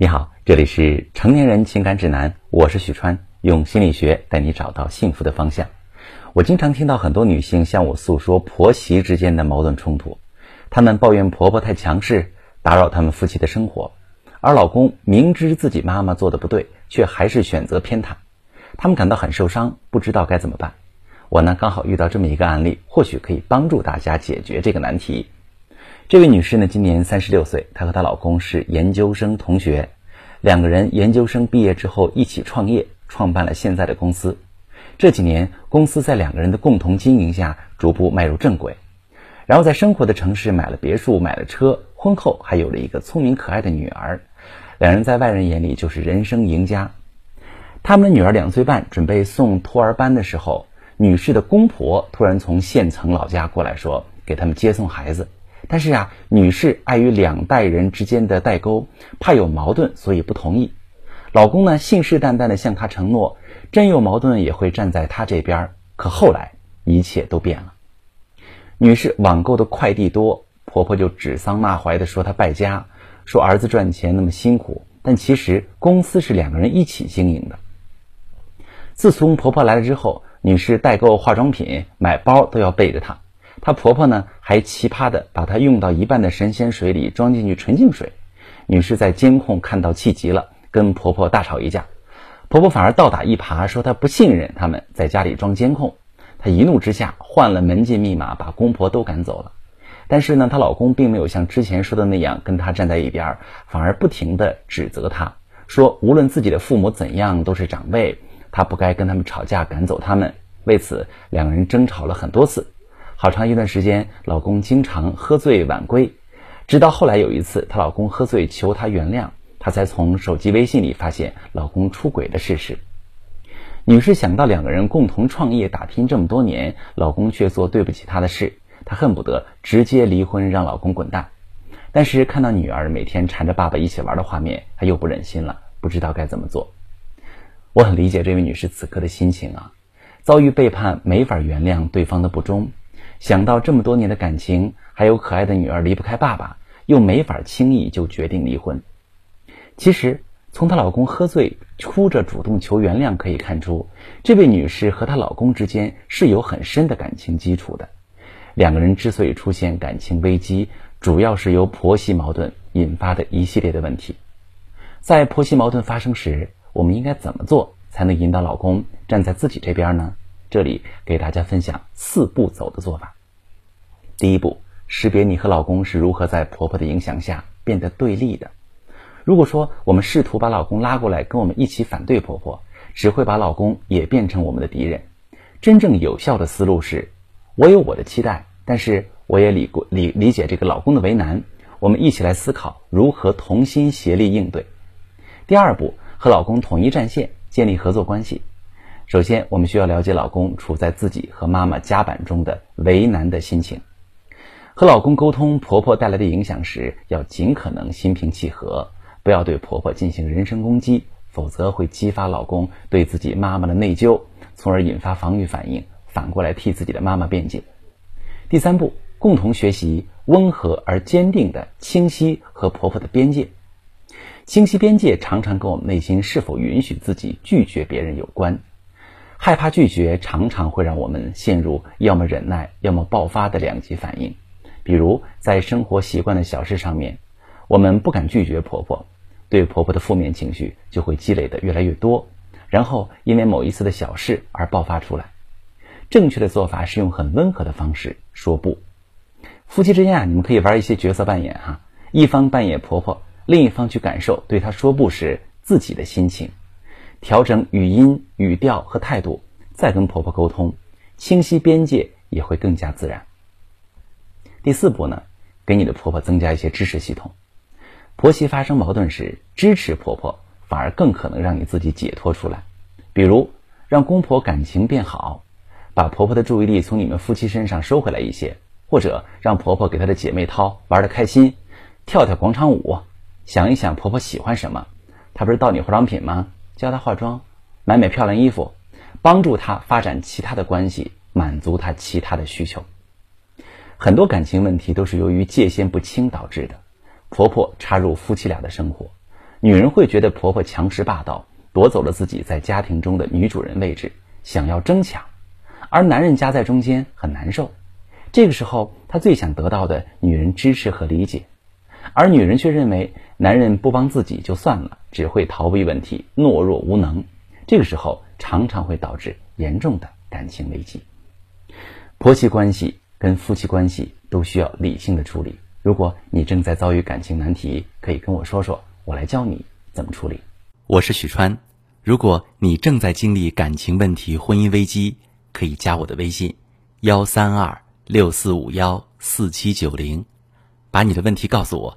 你好，这里是成年人情感指南，我是许川，用心理学带你找到幸福的方向。我经常听到很多女性向我诉说婆媳之间的矛盾冲突，她们抱怨婆婆太强势，打扰他们夫妻的生活，而老公明知自己妈妈做的不对，却还是选择偏袒，她们感到很受伤，不知道该怎么办。我呢刚好遇到这么一个案例，或许可以帮助大家解决这个难题。这位女士呢，今年三十六岁，她和她老公是研究生同学，两个人研究生毕业之后一起创业，创办了现在的公司。这几年，公司在两个人的共同经营下，逐步迈入正轨。然后在生活的城市买了别墅，买了车，婚后还有了一个聪明可爱的女儿。两人在外人眼里就是人生赢家。他们的女儿两岁半，准备送托儿班的时候，女士的公婆突然从县城老家过来说，给他们接送孩子。但是啊，女士碍于两代人之间的代沟，怕有矛盾，所以不同意。老公呢，信誓旦旦地向她承诺，真有矛盾也会站在她这边。可后来一切都变了。女士网购的快递多，婆婆就指桑骂槐地说她败家，说儿子赚钱那么辛苦，但其实公司是两个人一起经营的。自从婆婆来了之后，女士代购化妆品、买包都要背着她。她婆婆呢，还奇葩的把她用到一半的神仙水里装进去纯净水。女士在监控看到气急了，跟婆婆大吵一架。婆婆反而倒打一耙，说她不信任他们在家里装监控。她一怒之下换了门禁密码，把公婆都赶走了。但是呢，她老公并没有像之前说的那样跟她站在一边，反而不停的指责她，说无论自己的父母怎样都是长辈，她不该跟他们吵架赶走他们。为此，两个人争吵了很多次。好长一段时间，老公经常喝醉晚归，直到后来有一次，她老公喝醉求她原谅，她才从手机微信里发现老公出轨的事实。女士想到两个人共同创业打拼这么多年，老公却做对不起她的事，她恨不得直接离婚让老公滚蛋。但是看到女儿每天缠着爸爸一起玩的画面，她又不忍心了，不知道该怎么做。我很理解这位女士此刻的心情啊，遭遇背叛，没法原谅对方的不忠。想到这么多年的感情，还有可爱的女儿离不开爸爸，又没法轻易就决定离婚。其实，从她老公喝醉哭着主动求原谅可以看出，这位女士和她老公之间是有很深的感情基础的。两个人之所以出现感情危机，主要是由婆媳矛盾引发的一系列的问题。在婆媳矛盾发生时，我们应该怎么做才能引导老公站在自己这边呢？这里给大家分享四步走的做法。第一步，识别你和老公是如何在婆婆的影响下变得对立的。如果说我们试图把老公拉过来跟我们一起反对婆婆，只会把老公也变成我们的敌人。真正有效的思路是：我有我的期待，但是我也理过理理解这个老公的为难。我们一起来思考如何同心协力应对。第二步，和老公统一战线，建立合作关系。首先，我们需要了解老公处在自己和妈妈夹板中的为难的心情。和老公沟通婆婆带来的影响时，要尽可能心平气和，不要对婆婆进行人身攻击，否则会激发老公对自己妈妈的内疚，从而引发防御反应，反过来替自己的妈妈辩解。第三步，共同学习温和而坚定的清晰和婆婆的边界。清晰边界常常跟我们内心是否允许自己拒绝别人有关。害怕拒绝常常会让我们陷入 要么忍耐，要么爆发的两极反应。比如在生活习惯的小事上面，我们不敢拒绝婆婆，对婆婆的负面情绪就会积累的越来越多，然后因为某一次的小事而爆发出来。正确的做法是用很温和的方式说不。夫妻之间啊，你们可以玩一些角色扮演哈，一方扮演婆婆，另一方去感受对她说不时自己的心情。调整语音、语调和态度，再跟婆婆沟通，清晰边界也会更加自然。第四步呢，给你的婆婆增加一些支持系统。婆媳发生矛盾时，支持婆婆反而更可能让你自己解脱出来。比如，让公婆感情变好，把婆婆的注意力从你们夫妻身上收回来一些，或者让婆婆给她的姐妹淘玩的开心，跳跳广场舞，想一想婆婆喜欢什么，她不是盗你化妆品吗？教她化妆，买买漂亮衣服，帮助她发展其他的关系，满足她其他的需求。很多感情问题都是由于界限不清导致的。婆婆插入夫妻俩的生活，女人会觉得婆婆强势霸道，夺走了自己在家庭中的女主人位置，想要争抢，而男人夹在中间很难受。这个时候，他最想得到的女人支持和理解，而女人却认为男人不帮自己就算了，只会逃避问题，懦弱无能。这个时候常常会导致严重的感情危机。婆媳关系跟夫妻关系都需要理性的处理。如果你正在遭遇感情难题，可以跟我说说，我来教你怎么处理。我是许川，如果你正在经历感情问题、婚姻危机，可以加我的微信：幺三二六四五幺四七九零，把你的问题告诉我，